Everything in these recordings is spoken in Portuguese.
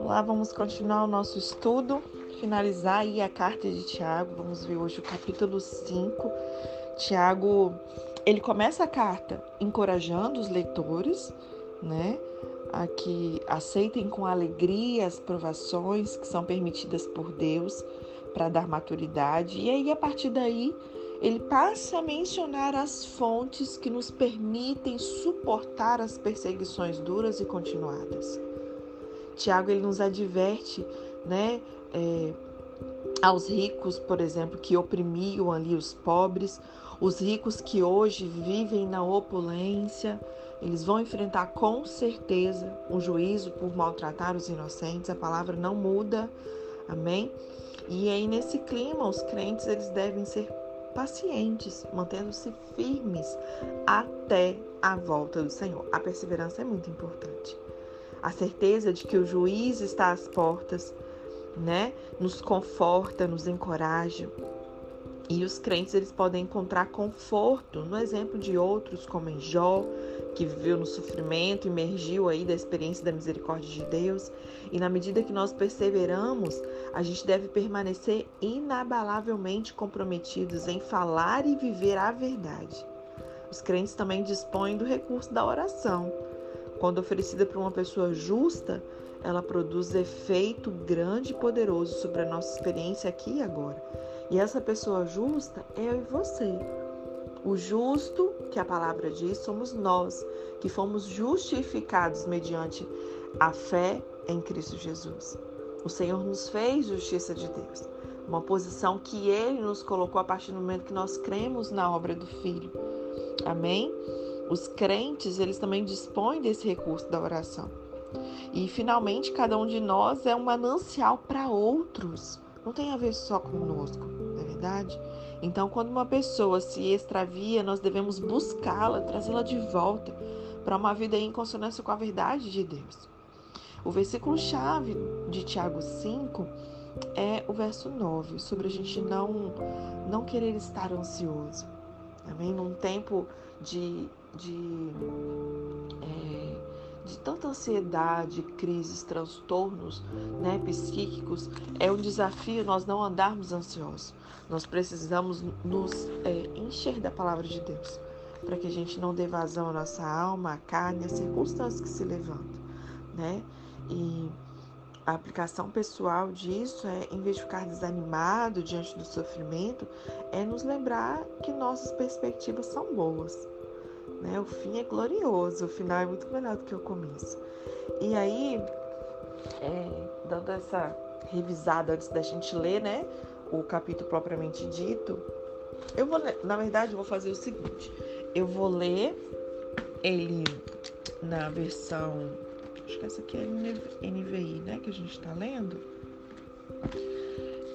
Olá, vamos continuar o nosso estudo, finalizar aí a carta de Tiago. Vamos ver hoje o capítulo 5. Tiago, ele começa a carta encorajando os leitores, né, a que aceitem com alegria as provações que são permitidas por Deus para dar maturidade. E aí a partir daí, ele passa a mencionar as fontes que nos permitem suportar as perseguições duras e continuadas. Tiago ele nos adverte, né, é, aos ricos, por exemplo, que oprimiam ali os pobres, os ricos que hoje vivem na opulência, eles vão enfrentar com certeza um juízo por maltratar os inocentes. A palavra não muda, amém? E aí nesse clima, os crentes eles devem ser pacientes, mantendo-se firmes até a volta do Senhor. A perseverança é muito importante a certeza de que o juiz está às portas, né? Nos conforta, nos encoraja. E os crentes eles podem encontrar conforto no exemplo de outros, como em Jó, que viveu no sofrimento, emergiu aí da experiência da misericórdia de Deus. E na medida que nós perseveramos, a gente deve permanecer inabalavelmente comprometidos em falar e viver a verdade. Os crentes também dispõem do recurso da oração quando oferecida por uma pessoa justa, ela produz efeito grande e poderoso sobre a nossa experiência aqui e agora. E essa pessoa justa é eu e você. O justo, que a palavra diz, somos nós, que fomos justificados mediante a fé em Cristo Jesus. O Senhor nos fez justiça de Deus, uma posição que Ele nos colocou a partir do momento que nós cremos na obra do Filho. Amém? Os crentes, eles também dispõem desse recurso da oração. E finalmente, cada um de nós é um manancial para outros. Não tem a ver só conosco, não é verdade? Então, quando uma pessoa se extravia, nós devemos buscá-la, trazê-la de volta para uma vida em consonância com a verdade de Deus. O versículo chave de Tiago 5 é o verso 9, sobre a gente não não querer estar ansioso. Amém? Num tempo de de, é, de tanta ansiedade, crises, transtornos né, psíquicos, é um desafio nós não andarmos ansiosos. Nós precisamos nos é, encher da palavra de Deus para que a gente não dê vazão à nossa alma, à carne, às circunstâncias que se levantam, né? E a aplicação pessoal disso é, em vez de ficar desanimado diante do sofrimento, é nos lembrar que nossas perspectivas são boas. Né? O fim é glorioso, o final é muito melhor do que o começo. E aí, é, dando essa revisada antes da gente ler, né, o capítulo propriamente dito, eu vou, na verdade, eu vou fazer o seguinte: eu vou ler ele na versão, acho que essa aqui é NVI, né, que a gente está lendo.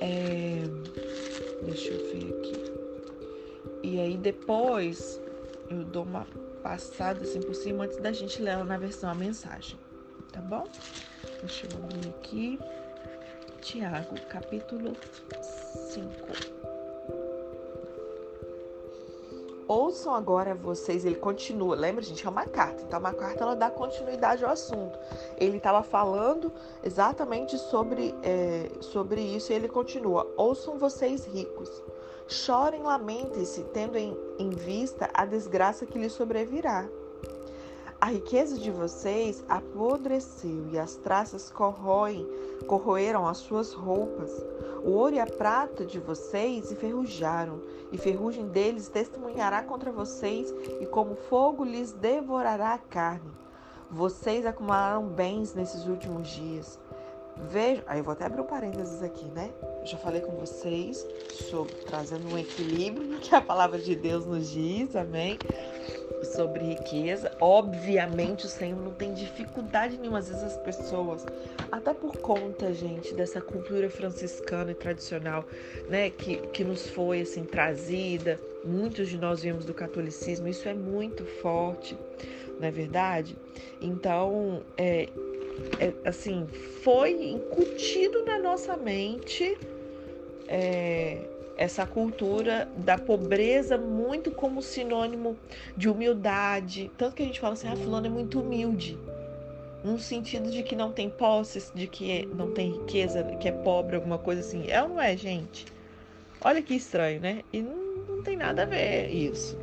É, deixa eu ver aqui. E aí depois eu dou uma passada assim por cima antes da gente ler ela na versão a mensagem, tá bom? Deixa eu abrir aqui. Tiago, capítulo 5. Ouçam agora vocês, ele continua, lembra gente, é uma carta, então uma carta ela dá continuidade ao assunto. Ele estava falando exatamente sobre, é, sobre isso e ele continua: Ouçam vocês ricos, Chorem, lamentem-se, tendo em, em vista a desgraça que lhes sobrevirá. A riqueza de vocês apodreceu e as traças corroem, corroeram as suas roupas. O ouro e a prata de vocês enferrujaram, e ferrugem deles testemunhará contra vocês, e como fogo lhes devorará a carne. Vocês acumularam bens nesses últimos dias. Veja, aí eu vou até abrir um parênteses aqui, né? Eu já falei com vocês sobre trazendo um equilíbrio que a palavra de Deus nos diz, amém? Sobre riqueza. Obviamente o Senhor não tem dificuldade nenhuma, às vezes as pessoas, até por conta, gente, dessa cultura franciscana e tradicional, né, que, que nos foi assim trazida. Muitos de nós viemos do catolicismo, isso é muito forte, não é verdade? Então, é, é, assim, foi incutido na nossa mente é, essa cultura da pobreza muito como sinônimo de humildade. Tanto que a gente fala assim, ah, fulano é muito humilde. Num sentido de que não tem posses, de que não tem riqueza, que é pobre, alguma coisa assim. É ou não é, gente? Olha que estranho, né? E não, não tem nada a ver isso.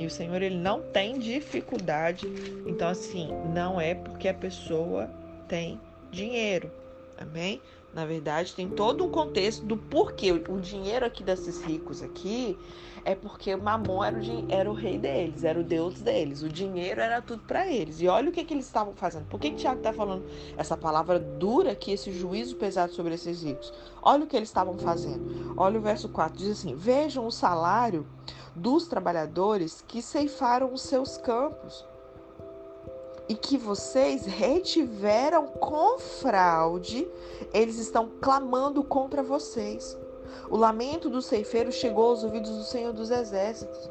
E o Senhor, ele não tem dificuldade. Então, assim, não é porque a pessoa tem dinheiro. Amém? Na verdade, tem todo um contexto do porquê. O dinheiro aqui desses ricos aqui é porque Mamon era o, era o rei deles, era o deus deles. O dinheiro era tudo para eles. E olha o que, que eles estavam fazendo. Por que, que Tiago está falando essa palavra dura aqui, esse juízo pesado sobre esses ricos? Olha o que eles estavam fazendo. Olha o verso 4, diz assim: Vejam o salário dos trabalhadores que ceifaram os seus campos e que vocês retiveram com fraude, eles estão clamando contra vocês. O lamento do ceifeiro chegou aos ouvidos do Senhor dos Exércitos.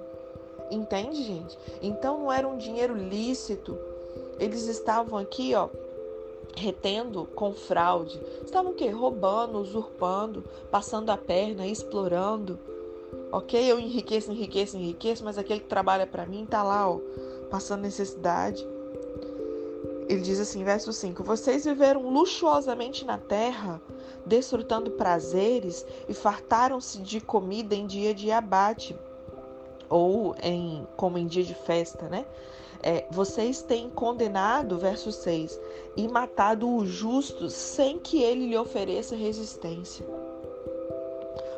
Entende, gente? Então não era um dinheiro lícito. Eles estavam aqui, ó, retendo com fraude. Estavam o quê? Roubando, usurpando, passando a perna, explorando. Ok? Eu enriqueço, enriqueço, enriqueço, mas aquele que trabalha para mim tá lá, ó, passando necessidade. Ele diz assim, verso 5: Vocês viveram luxuosamente na terra, desfrutando prazeres e fartaram-se de comida em dia de abate, ou em, como em dia de festa, né? É, vocês têm condenado, verso 6, e matado o justo sem que ele lhe ofereça resistência.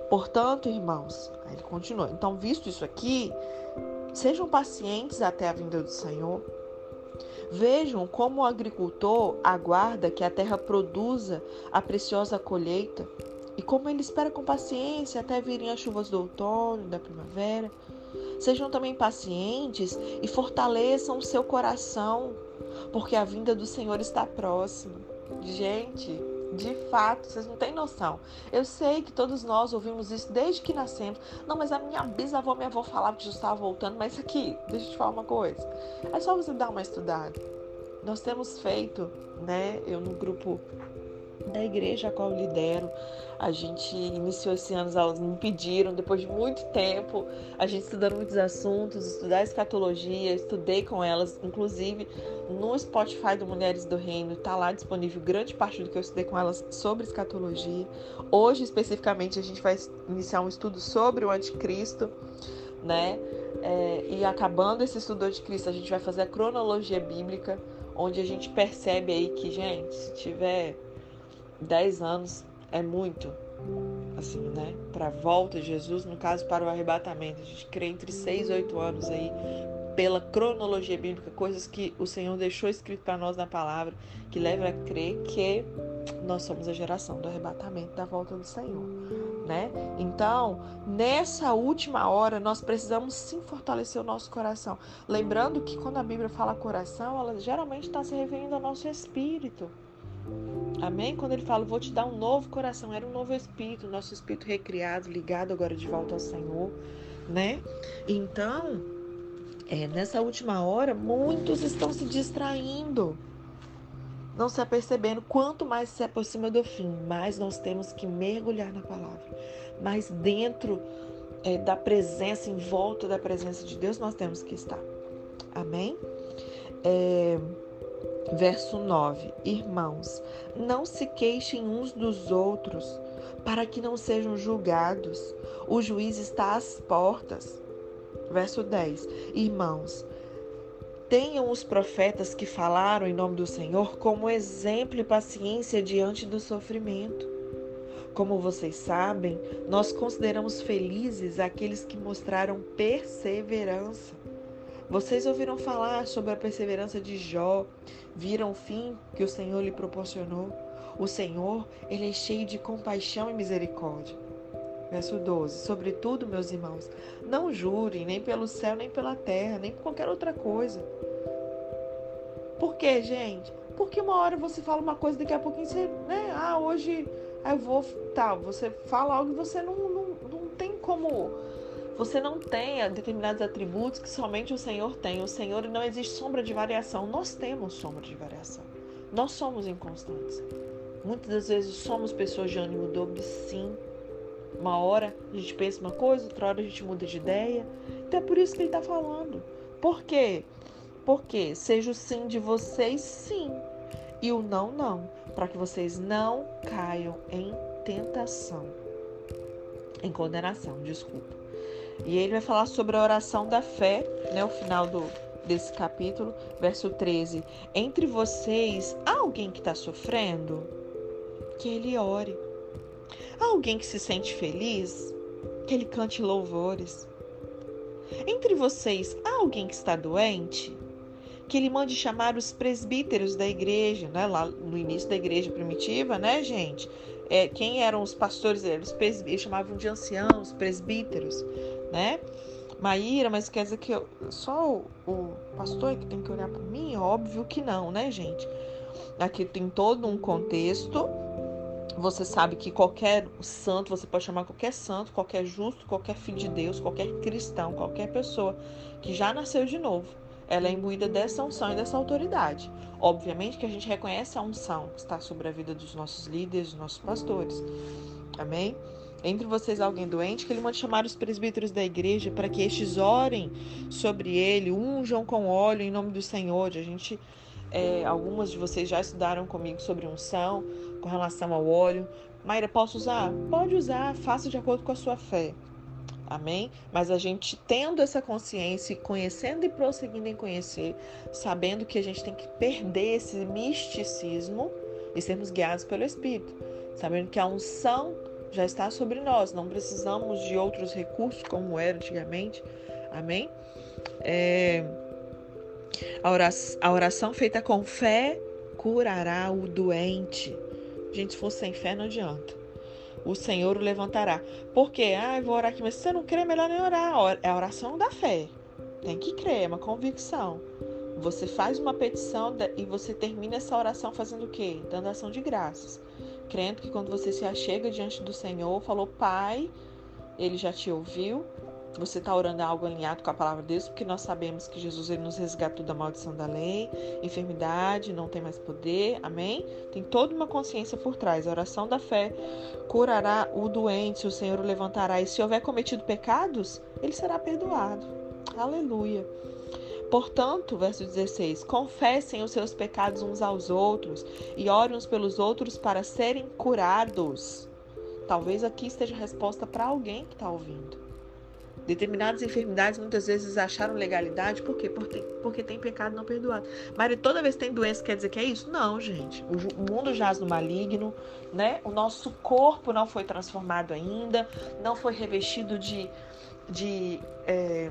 Portanto, irmãos, ele continua. Então, visto isso aqui, sejam pacientes até a vinda do Senhor. Vejam como o agricultor aguarda que a terra produza a preciosa colheita e como ele espera com paciência até virem as chuvas do outono, da primavera. Sejam também pacientes e fortaleçam o seu coração, porque a vinda do Senhor está próxima. Gente, de fato, vocês não têm noção. Eu sei que todos nós ouvimos isso desde que nascemos. Não, mas a minha bisavó, minha avó falava que Jesus estava voltando. Mas aqui, deixa eu te falar uma coisa. É só você dar uma estudada. Nós temos feito, né? Eu no grupo da igreja a qual eu lidero. A gente iniciou esse ano, elas me pediram, depois de muito tempo, a gente estudando muitos assuntos, estudar escatologia, estudei com elas, inclusive no Spotify do Mulheres do Reino, está lá disponível grande parte do que eu estudei com elas sobre escatologia. Hoje, especificamente, a gente vai iniciar um estudo sobre o anticristo, né? É, e acabando esse estudo do anticristo, a gente vai fazer a cronologia bíblica, onde a gente percebe aí que, gente, se tiver 10 anos é muito, assim, né? Para a volta de Jesus, no caso, para o arrebatamento. A gente crê entre 6 e 8 anos aí, pela cronologia bíblica, coisas que o Senhor deixou escrito para nós na palavra, que leva a crer que nós somos a geração do arrebatamento da volta do Senhor, né? Então, nessa última hora, nós precisamos sim fortalecer o nosso coração. Lembrando que quando a Bíblia fala coração, ela geralmente está se referindo ao nosso espírito. Amém? Quando ele fala, vou te dar um novo coração, era um novo espírito, nosso espírito recriado, ligado agora de volta ao Senhor, né? Então, é, nessa última hora, muitos estão se distraindo, não se apercebendo. Quanto mais se aproxima do fim, mais nós temos que mergulhar na palavra. Mais dentro é, da presença, em volta da presença de Deus, nós temos que estar. Amém? É, Verso 9: Irmãos, não se queixem uns dos outros, para que não sejam julgados. O juiz está às portas. Verso 10: Irmãos, tenham os profetas que falaram em nome do Senhor como exemplo e paciência diante do sofrimento. Como vocês sabem, nós consideramos felizes aqueles que mostraram perseverança. Vocês ouviram falar sobre a perseverança de Jó, viram o fim que o Senhor lhe proporcionou. O Senhor, ele é cheio de compaixão e misericórdia. Verso 12. Sobretudo, meus irmãos, não jurem nem pelo céu, nem pela terra, nem por qualquer outra coisa. Por quê, gente? Porque uma hora você fala uma coisa, daqui a pouquinho você, né? Ah, hoje eu vou. Tá, você fala algo e você não, não, não tem como você não tenha determinados atributos que somente o Senhor tem. O Senhor não existe sombra de variação. Nós temos sombra de variação. Nós somos inconstantes. Muitas das vezes somos pessoas de ânimo dobro, sim. Uma hora a gente pensa uma coisa, outra hora a gente muda de ideia. Então é por isso que ele está falando. Por quê? Porque seja o sim de vocês, sim, e o não, não, para que vocês não caiam em tentação, em condenação, desculpa. E ele vai falar sobre a oração da fé, né, o final do, desse capítulo, verso 13. Entre vocês, há alguém que está sofrendo? Que ele ore. Há alguém que se sente feliz? Que ele cante louvores. Entre vocês, há alguém que está doente? Que ele mande chamar os presbíteros da igreja, né? Lá no início da igreja primitiva, né, gente? É, quem eram os pastores? Eles, eles chamavam de anciãos, presbíteros, né? Maíra, mas quer dizer que eu, só o, o pastor que tem que olhar por mim? Óbvio que não, né, gente? Aqui tem todo um contexto. Você sabe que qualquer santo, você pode chamar qualquer santo, qualquer justo, qualquer filho de Deus, qualquer cristão, qualquer pessoa que já nasceu de novo, ela é imbuída dessa unção e dessa autoridade. Obviamente que a gente reconhece a unção que está sobre a vida dos nossos líderes, dos nossos pastores. Amém? Entre vocês alguém doente, que ele mande chamar os presbíteros da igreja para que estes orem sobre ele, unjam com óleo em nome do Senhor. A gente, é, algumas de vocês já estudaram comigo sobre unção, com relação ao óleo. Maíra, posso usar? Pode usar, faça de acordo com a sua fé. Amém? Mas a gente tendo essa consciência, conhecendo e prosseguindo em conhecer, sabendo que a gente tem que perder esse misticismo e sermos guiados pelo Espírito, sabendo que a unção já está sobre nós, não precisamos de outros recursos como era antigamente. Amém? É, a, oração, a oração feita com fé curará o doente. Gente, se for sem fé, não adianta. O Senhor o levantará. Por quê? Ah, eu vou orar aqui, mas se você não crê, é melhor nem orar. É a oração da fé. Tem que crer, é uma convicção. Você faz uma petição e você termina essa oração fazendo o quê? Dando ação de graças crendo que quando você se achega diante do Senhor, falou, Pai, Ele já te ouviu. Você está orando algo alinhado com a palavra de Deus, porque nós sabemos que Jesus ele nos resgatou da maldição da lei, enfermidade, não tem mais poder, amém? Tem toda uma consciência por trás. A oração da fé curará o doente, o Senhor o levantará, e se houver cometido pecados, ele será perdoado. Aleluia. Portanto, verso 16: confessem os seus pecados uns aos outros e orem uns pelos outros para serem curados. Talvez aqui esteja resposta para alguém que está ouvindo. Determinadas enfermidades muitas vezes acharam legalidade, por quê? Porque, porque tem pecado não perdoado. Mas toda vez que tem doença, quer dizer que é isso? Não, gente. O mundo jaz no maligno, né? O nosso corpo não foi transformado ainda, não foi revestido de, de é,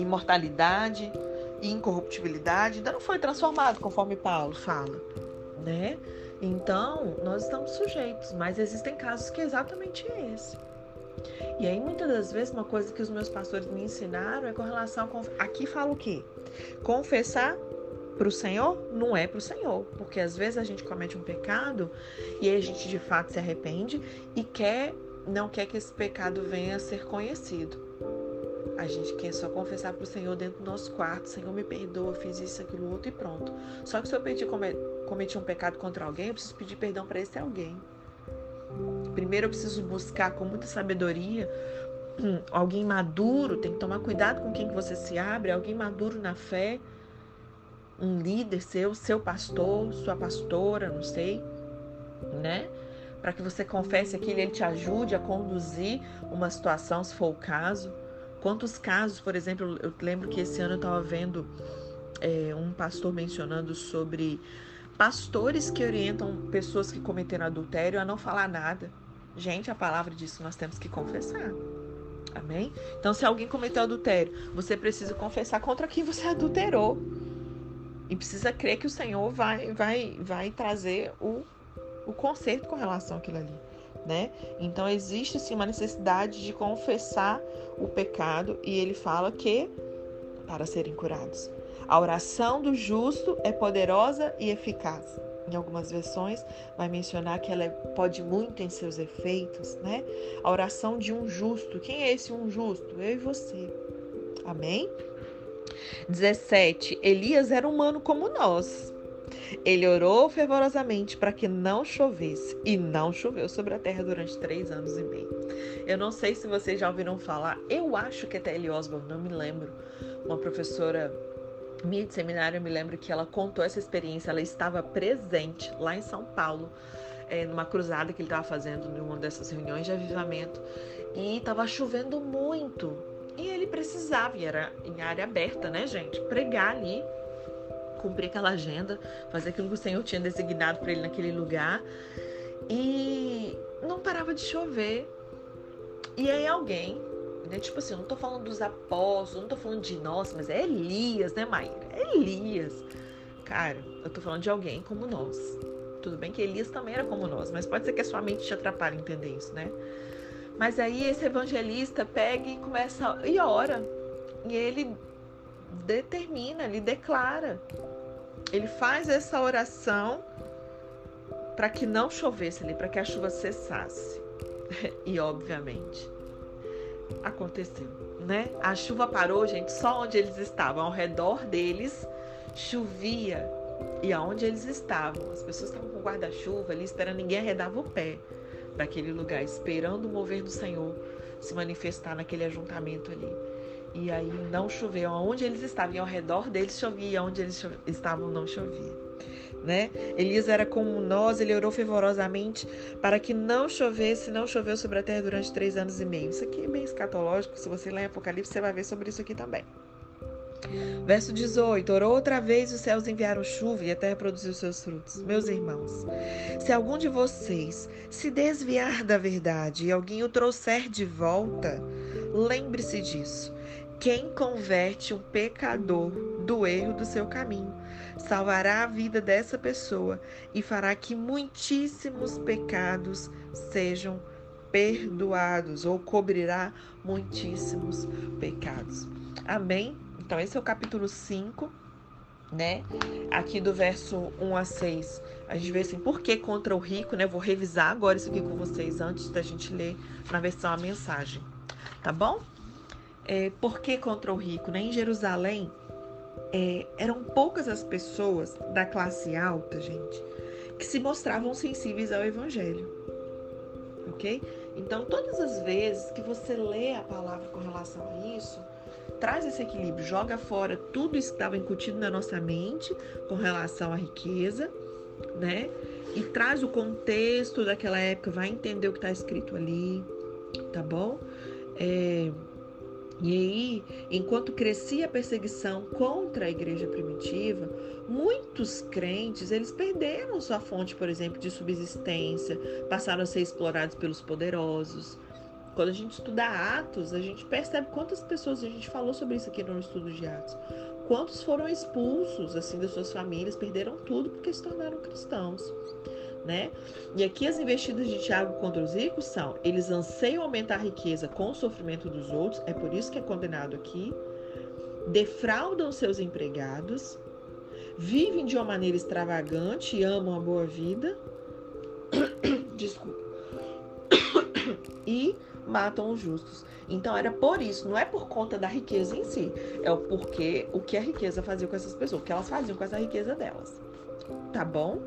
imortalidade e incorruptibilidade ainda não foi transformado, conforme Paulo fala, né? Então, nós estamos sujeitos, mas existem casos que é exatamente esse. E aí, muitas das vezes, uma coisa que os meus pastores me ensinaram é com relação a. Aqui fala o quê? Confessar para o Senhor não é para o Senhor, porque às vezes a gente comete um pecado e a gente de fato se arrepende e quer, não quer que esse pecado venha a ser conhecido. A gente quer só confessar para o Senhor dentro do nosso quarto: Senhor, me perdoa, fiz isso, aquilo, outro e pronto. Só que se eu pedir, cometi um pecado contra alguém, eu preciso pedir perdão para esse alguém. Primeiro eu preciso buscar com muita sabedoria hum, alguém maduro, tem que tomar cuidado com quem que você se abre, alguém maduro na fé, um líder seu, seu pastor, sua pastora, não sei, né? Para que você confesse aquilo, ele te ajude a conduzir uma situação, se for o caso. Quantos casos, por exemplo, eu lembro que esse ano eu estava vendo é, um pastor mencionando sobre pastores que orientam pessoas que cometeram adultério a não falar nada. Gente, a palavra que nós temos que confessar. Amém? Então, se alguém cometeu adultério, você precisa confessar contra quem você adulterou. E precisa crer que o Senhor vai, vai, vai trazer o, o conserto com relação àquilo ali né? Então existe sim uma necessidade de confessar o pecado e ele fala que para serem curados. A oração do justo é poderosa e eficaz. Em algumas versões vai mencionar que ela pode muito em seus efeitos, né? A oração de um justo. Quem é esse um justo? Eu e você. Amém? 17. Elias era humano como nós. Ele orou fervorosamente para que não chovesse, e não choveu sobre a terra durante três anos e meio. Eu não sei se vocês já ouviram falar, eu acho que é T.L. Osborne, não me lembro, uma professora minha de seminário, eu me lembro que ela contou essa experiência, ela estava presente lá em São Paulo, é, numa cruzada que ele estava fazendo numa dessas reuniões de avivamento, e estava chovendo muito. E ele precisava, e era em área aberta, né, gente? Pregar ali, cumprir aquela agenda, fazer aquilo que o Senhor tinha designado para ele naquele lugar. E não parava de chover. E aí alguém né? Tipo assim, eu não tô falando dos apóstolos, não tô falando de nós, mas é Elias, né, Maíra? É Elias. Cara, eu tô falando de alguém como nós. Tudo bem que Elias também era como nós, mas pode ser que a sua mente te atrapalhe entender isso, né? Mas aí esse evangelista pega e começa e ora. E ele determina, ele declara. Ele faz essa oração para que não chovesse ali, para que a chuva cessasse. E obviamente, aconteceu, né? A chuva parou, gente, só onde eles estavam, ao redor deles chovia e aonde eles estavam, as pessoas estavam com guarda-chuva ali esperando ninguém arredava o pé daquele lugar, esperando o mover do Senhor se manifestar naquele ajuntamento ali. E aí não choveu, aonde eles estavam, e ao redor deles chovia, onde eles estavam não chovia né? Elias era como nós, ele orou fervorosamente para que não chovesse, não choveu sobre a terra durante três anos e meio. Isso aqui é bem escatológico, se você ler Apocalipse, você vai ver sobre isso aqui também. Verso 18: Orou outra vez, os céus enviaram chuva e a terra produziu seus frutos. Meus irmãos, se algum de vocês se desviar da verdade e alguém o trouxer de volta, lembre-se disso. Quem converte um pecador do erro do seu caminho salvará a vida dessa pessoa e fará que muitíssimos pecados sejam perdoados ou cobrirá muitíssimos pecados. Amém? Então, esse é o capítulo 5, né? Aqui do verso 1 a 6, a gente vê assim, por que contra o rico, né? vou revisar agora isso aqui com vocês antes da gente ler na versão a mensagem, tá bom? É, por que contra o rico, né? Em Jerusalém, é, eram poucas as pessoas da classe alta, gente, que se mostravam sensíveis ao evangelho. Ok? Então, todas as vezes que você lê a palavra com relação a isso, traz esse equilíbrio, joga fora tudo isso que estava incutido na nossa mente com relação à riqueza, né? E traz o contexto daquela época, vai entender o que está escrito ali, tá bom? É, e aí, enquanto crescia a perseguição contra a igreja primitiva, muitos crentes, eles perderam sua fonte, por exemplo, de subsistência, passaram a ser explorados pelos poderosos. Quando a gente estuda Atos, a gente percebe quantas pessoas, a gente falou sobre isso aqui no estudo de Atos, quantos foram expulsos assim das suas famílias, perderam tudo porque se tornaram cristãos né? E aqui as investidas de Tiago contra os ricos são: eles anseiam aumentar a riqueza com o sofrimento dos outros, é por isso que é condenado aqui. Defraudam seus empregados, vivem de uma maneira extravagante e amam a boa vida. Desculpa. e matam os justos. Então era por isso, não é por conta da riqueza em si, é o porquê o que a riqueza fazia com essas pessoas, o que elas faziam com essa riqueza delas. Tá bom?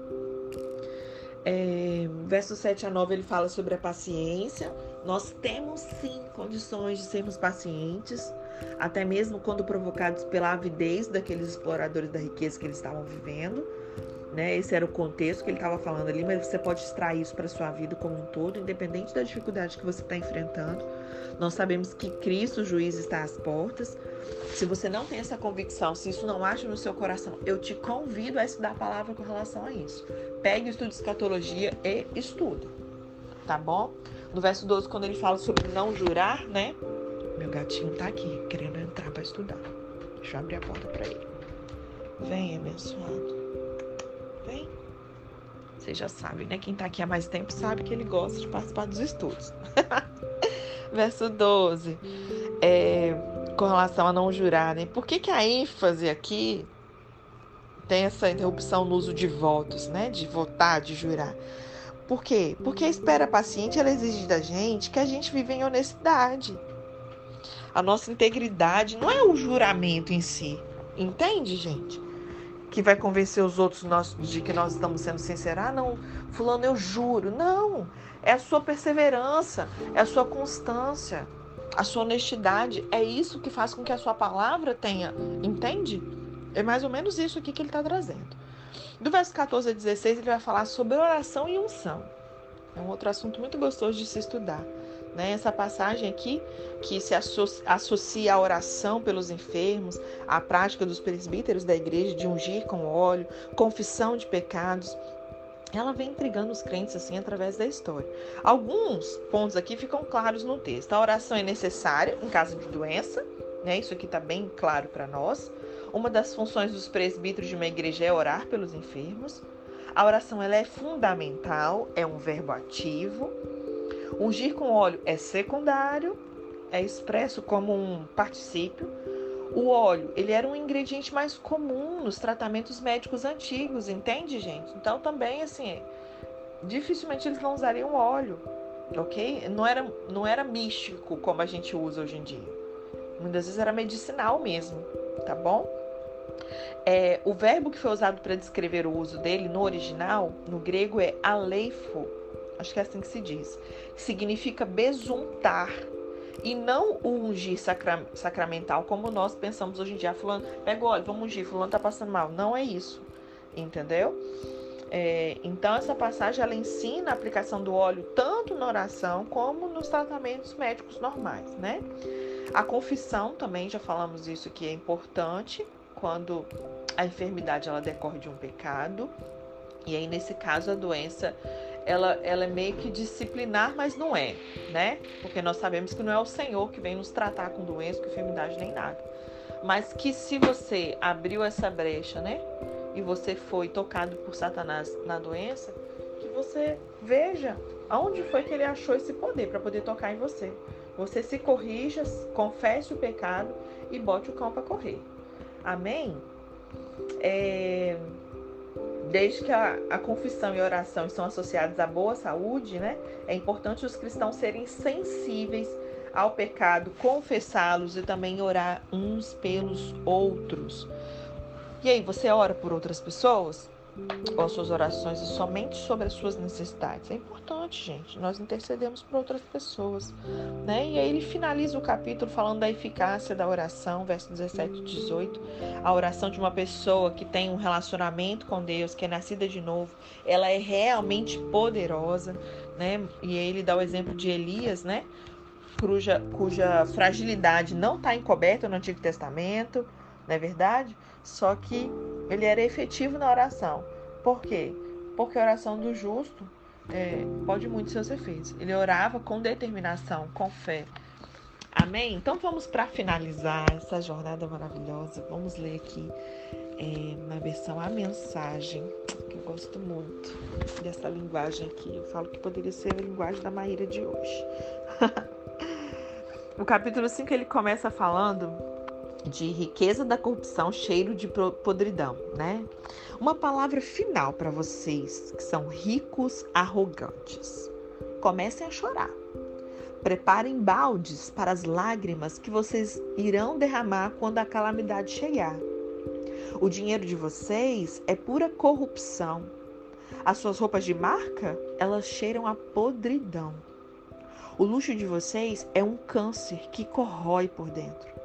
É, verso 7 a 9 ele fala sobre a paciência. Nós temos sim condições de sermos pacientes, até mesmo quando provocados pela avidez daqueles exploradores da riqueza que eles estavam vivendo. Né? Esse era o contexto que ele estava falando ali, mas você pode extrair isso para sua vida como um todo, independente da dificuldade que você está enfrentando. Nós sabemos que Cristo, o juiz, está às portas. Se você não tem essa convicção, se isso não acha no seu coração, eu te convido a estudar a palavra com relação a isso. Pegue o estudo de escatologia e estude. Tá bom? No verso 12, quando ele fala sobre não jurar, né? Meu gatinho tá aqui, querendo entrar para estudar. Deixa eu abrir a porta para ele. Vem, abençoado. Vem. Vocês já sabem, né? Quem tá aqui há mais tempo sabe que ele gosta de participar dos estudos. verso 12. É, com relação a não jurar, né? Por que, que a ênfase aqui tem essa interrupção no uso de votos, né? De votar, de jurar. Por quê? Porque a espera paciente ela exige da gente que a gente vive em honestidade. A nossa integridade não é o juramento em si. Entende, gente? Que vai convencer os outros de que nós estamos sendo sinceros. Ah, não, fulano, eu juro. Não, é a sua perseverança, é a sua constância, a sua honestidade. É isso que faz com que a sua palavra tenha, entende? É mais ou menos isso aqui que ele está trazendo. Do verso 14 a 16, ele vai falar sobre oração e unção. É um outro assunto muito gostoso de se estudar. Né? Essa passagem aqui, que se associa à oração pelos enfermos, à prática dos presbíteros da igreja de ungir com óleo, confissão de pecados, ela vem intrigando os crentes assim através da história. Alguns pontos aqui ficam claros no texto. A oração é necessária em caso de doença, né? Isso aqui está bem claro para nós. Uma das funções dos presbíteros de uma igreja é orar pelos enfermos. A oração ela é fundamental, é um verbo ativo. Ungir com óleo é secundário, é expresso como um particípio. O óleo, ele era um ingrediente mais comum nos tratamentos médicos antigos, entende, gente? Então também assim, dificilmente eles não usariam óleo, ok? Não era, não era místico como a gente usa hoje em dia. Muitas vezes era medicinal mesmo, tá bom? É, o verbo que foi usado para descrever o uso dele no original, no grego, é aleifo, acho que é assim que se diz, que significa besuntar e não ungir sacra, sacramental, como nós pensamos hoje em dia. Fulano, pega o óleo, vamos ungir, fulano tá passando mal. Não é isso, entendeu? É, então, essa passagem ela ensina a aplicação do óleo tanto na oração como nos tratamentos médicos normais, né? A confissão também, já falamos isso que é importante quando a enfermidade ela decorre de um pecado. E aí, nesse caso, a doença ela, ela é meio que disciplinar, mas não é, né? Porque nós sabemos que não é o Senhor que vem nos tratar com doença, com enfermidade, nem nada. Mas que se você abriu essa brecha, né? E você foi tocado por Satanás na doença, que você veja aonde foi que ele achou esse poder para poder tocar em você. Você se corrija, confesse o pecado e bote o cão para correr. Amém? É desde que a, a, confissão e a oração estão associados à boa saúde, né, é importante os cristãos serem sensíveis ao pecado, confessá-los e também orar uns pelos outros. E aí, você ora por outras pessoas? Ou as suas orações somente sobre as suas necessidades. É importante, gente. Nós intercedemos por outras pessoas, né? E aí ele finaliza o capítulo falando da eficácia da oração, verso 17 e 18. A oração de uma pessoa que tem um relacionamento com Deus, que é nascida de novo, ela é realmente poderosa, né? E aí ele dá o exemplo de Elias, né? Cuja, cuja fragilidade não está encoberta no Antigo Testamento, não é verdade? Só que ele era efetivo na oração. Por quê? Porque a oração do justo é, pode muito seus efeitos. Ele orava com determinação, com fé. Amém? Então vamos para finalizar essa jornada maravilhosa. Vamos ler aqui é, na versão a mensagem, que eu gosto muito dessa linguagem aqui. Eu falo que poderia ser a linguagem da Maíra de hoje. o capítulo 5 ele começa falando de riqueza da corrupção, cheiro de podridão, né? Uma palavra final para vocês que são ricos arrogantes. Comecem a chorar. Preparem baldes para as lágrimas que vocês irão derramar quando a calamidade chegar. O dinheiro de vocês é pura corrupção. As suas roupas de marca, elas cheiram a podridão. O luxo de vocês é um câncer que corrói por dentro.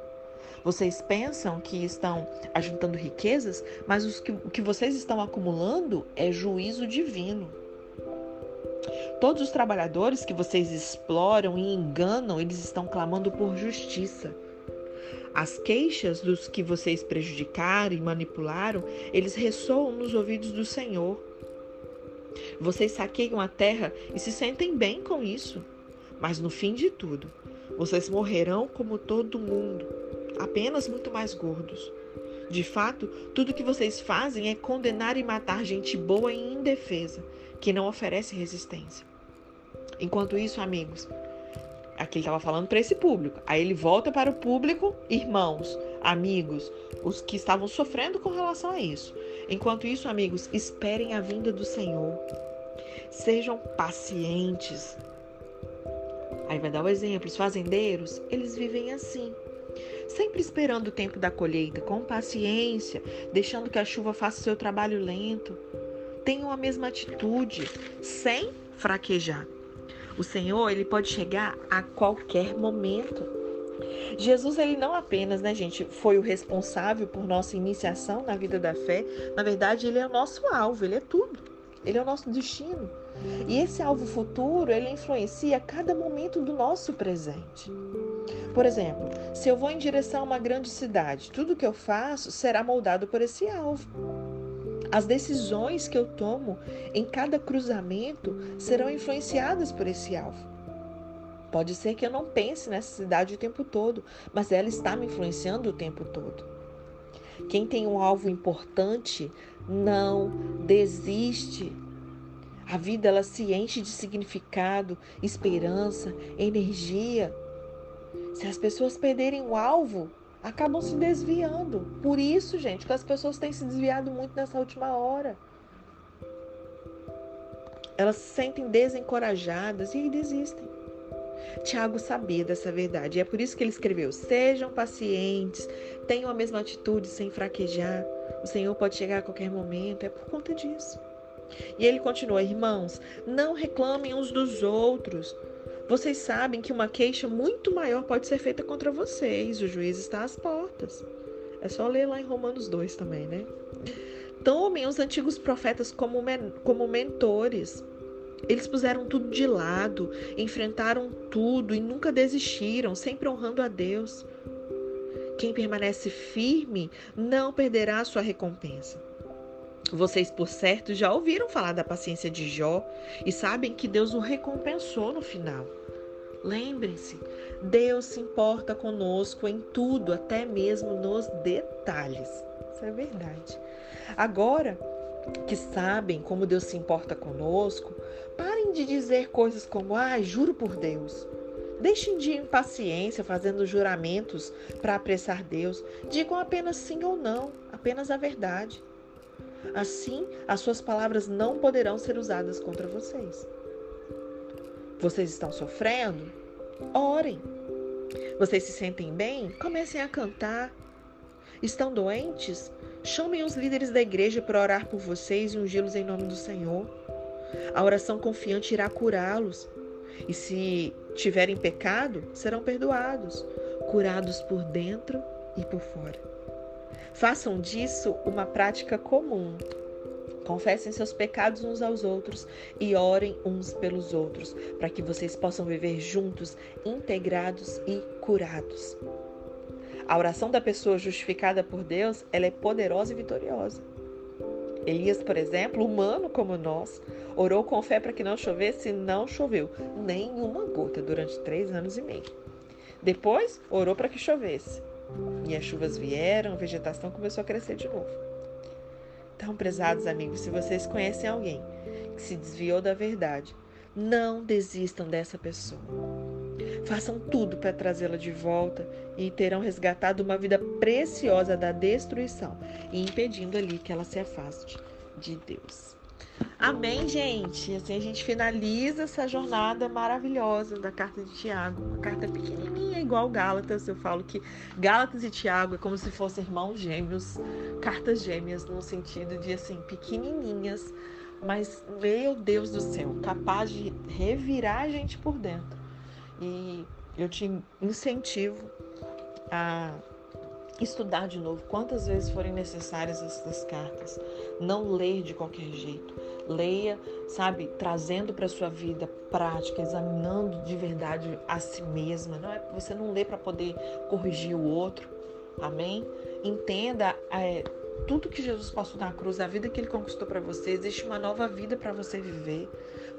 Vocês pensam que estão ajuntando riquezas, mas que, o que vocês estão acumulando é juízo divino. Todos os trabalhadores que vocês exploram e enganam, eles estão clamando por justiça. As queixas dos que vocês prejudicaram e manipularam, eles ressoam nos ouvidos do Senhor. Vocês saqueiam a terra e se sentem bem com isso. Mas no fim de tudo, vocês morrerão como todo mundo apenas muito mais gordos. De fato, tudo que vocês fazem é condenar e matar gente boa e indefesa, que não oferece resistência. Enquanto isso, amigos, aqui ele estava falando para esse público. Aí ele volta para o público, irmãos, amigos, os que estavam sofrendo com relação a isso. Enquanto isso, amigos, esperem a vinda do Senhor. Sejam pacientes. Aí vai dar o exemplo: os fazendeiros, eles vivem assim sempre esperando o tempo da colheita, com paciência, deixando que a chuva faça seu trabalho lento. Tenham a mesma atitude, sem fraquejar. O Senhor, ele pode chegar a qualquer momento. Jesus, ele não apenas, né, gente, foi o responsável por nossa iniciação na vida da fé, na verdade, ele é o nosso alvo, ele é tudo. Ele é o nosso destino. E esse alvo futuro, ele influencia cada momento do nosso presente. Por exemplo, se eu vou em direção a uma grande cidade, tudo que eu faço será moldado por esse alvo. As decisões que eu tomo em cada cruzamento serão influenciadas por esse alvo. Pode ser que eu não pense nessa cidade o tempo todo, mas ela está me influenciando o tempo todo. Quem tem um alvo importante não desiste. A vida ela se enche de significado, esperança, energia. Se as pessoas perderem o alvo, acabam se desviando. Por isso, gente, que as pessoas têm se desviado muito nessa última hora. Elas se sentem desencorajadas e desistem. Tiago sabia dessa verdade e é por isso que ele escreveu: Sejam pacientes, tenham a mesma atitude sem fraquejar. O Senhor pode chegar a qualquer momento, é por conta disso. E ele continua: Irmãos, não reclamem uns dos outros vocês sabem que uma queixa muito maior pode ser feita contra vocês. O juiz está às portas. É só ler lá em Romanos 2 também, né? Tomem os antigos profetas como, men como mentores. Eles puseram tudo de lado, enfrentaram tudo e nunca desistiram, sempre honrando a Deus. Quem permanece firme não perderá a sua recompensa. Vocês, por certo, já ouviram falar da paciência de Jó e sabem que Deus o recompensou no final. Lembrem-se, Deus se importa conosco em tudo, até mesmo nos detalhes. Isso é verdade. Agora que sabem como Deus se importa conosco, parem de dizer coisas como: ah, juro por Deus. Deixem de impaciência fazendo juramentos para apressar Deus. Digam apenas sim ou não, apenas a verdade. Assim, as suas palavras não poderão ser usadas contra vocês. Vocês estão sofrendo? Orem. Vocês se sentem bem? Comecem a cantar. Estão doentes? Chamem os líderes da igreja para orar por vocês e ungí-los em nome do Senhor. A oração confiante irá curá-los. E se tiverem pecado, serão perdoados, curados por dentro e por fora. Façam disso uma prática comum. Confessem seus pecados uns aos outros e orem uns pelos outros, para que vocês possam viver juntos, integrados e curados. A oração da pessoa justificada por Deus, ela é poderosa e vitoriosa. Elias, por exemplo, humano como nós, orou com fé para que não chovesse e não choveu nenhuma gota durante três anos e meio. Depois, orou para que chovesse e as chuvas vieram, a vegetação começou a crescer de novo. Então, prezados amigos, se vocês conhecem alguém que se desviou da verdade, não desistam dessa pessoa. Façam tudo para trazê-la de volta e terão resgatado uma vida preciosa da destruição e impedindo ali que ela se afaste de Deus. Amém, gente? Assim a gente finaliza essa jornada maravilhosa da carta de Tiago. Uma carta pequenininha, igual Gálatas. Eu falo que Gálatas e Tiago é como se fossem irmãos gêmeos, cartas gêmeas, no sentido de assim, pequenininhas, mas, meu Deus do céu, capaz de revirar a gente por dentro. E eu te incentivo a estudar de novo quantas vezes forem necessárias essas cartas. Não ler de qualquer jeito. Leia, sabe, trazendo para sua vida prática, examinando de verdade a si mesma. Não é você não lê para poder corrigir o outro. Amém? Entenda é, tudo que Jesus passou na cruz, a vida que ele conquistou para você, existe uma nova vida para você viver.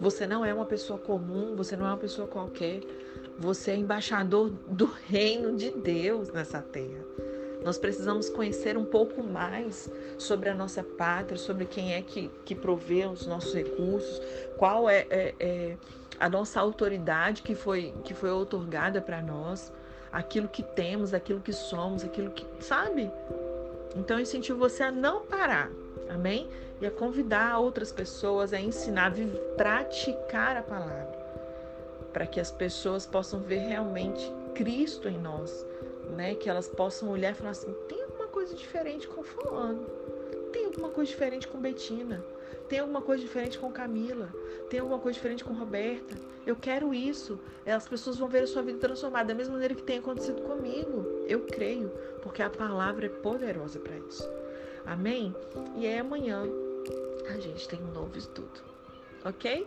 Você não é uma pessoa comum, você não é uma pessoa qualquer. Você é embaixador do reino de Deus nessa terra. Nós precisamos conhecer um pouco mais sobre a nossa pátria, sobre quem é que, que provê os nossos recursos, qual é, é, é a nossa autoridade que foi, que foi otorgada para nós, aquilo que temos, aquilo que somos, aquilo que. Sabe? Então eu incentivo você a não parar, amém? E a convidar outras pessoas a ensinar, a praticar a palavra, para que as pessoas possam ver realmente Cristo em nós, né? Que elas possam olhar e falar assim: tem alguma coisa diferente com fulano, tem alguma coisa diferente com Betina, tem alguma coisa diferente com Camila, tem alguma coisa diferente com Roberta. Eu quero isso. As pessoas vão ver a sua vida transformada da mesma maneira que tem acontecido comigo. Eu creio, porque a palavra é poderosa para isso. Amém? E aí amanhã a gente tem um novo estudo. Ok?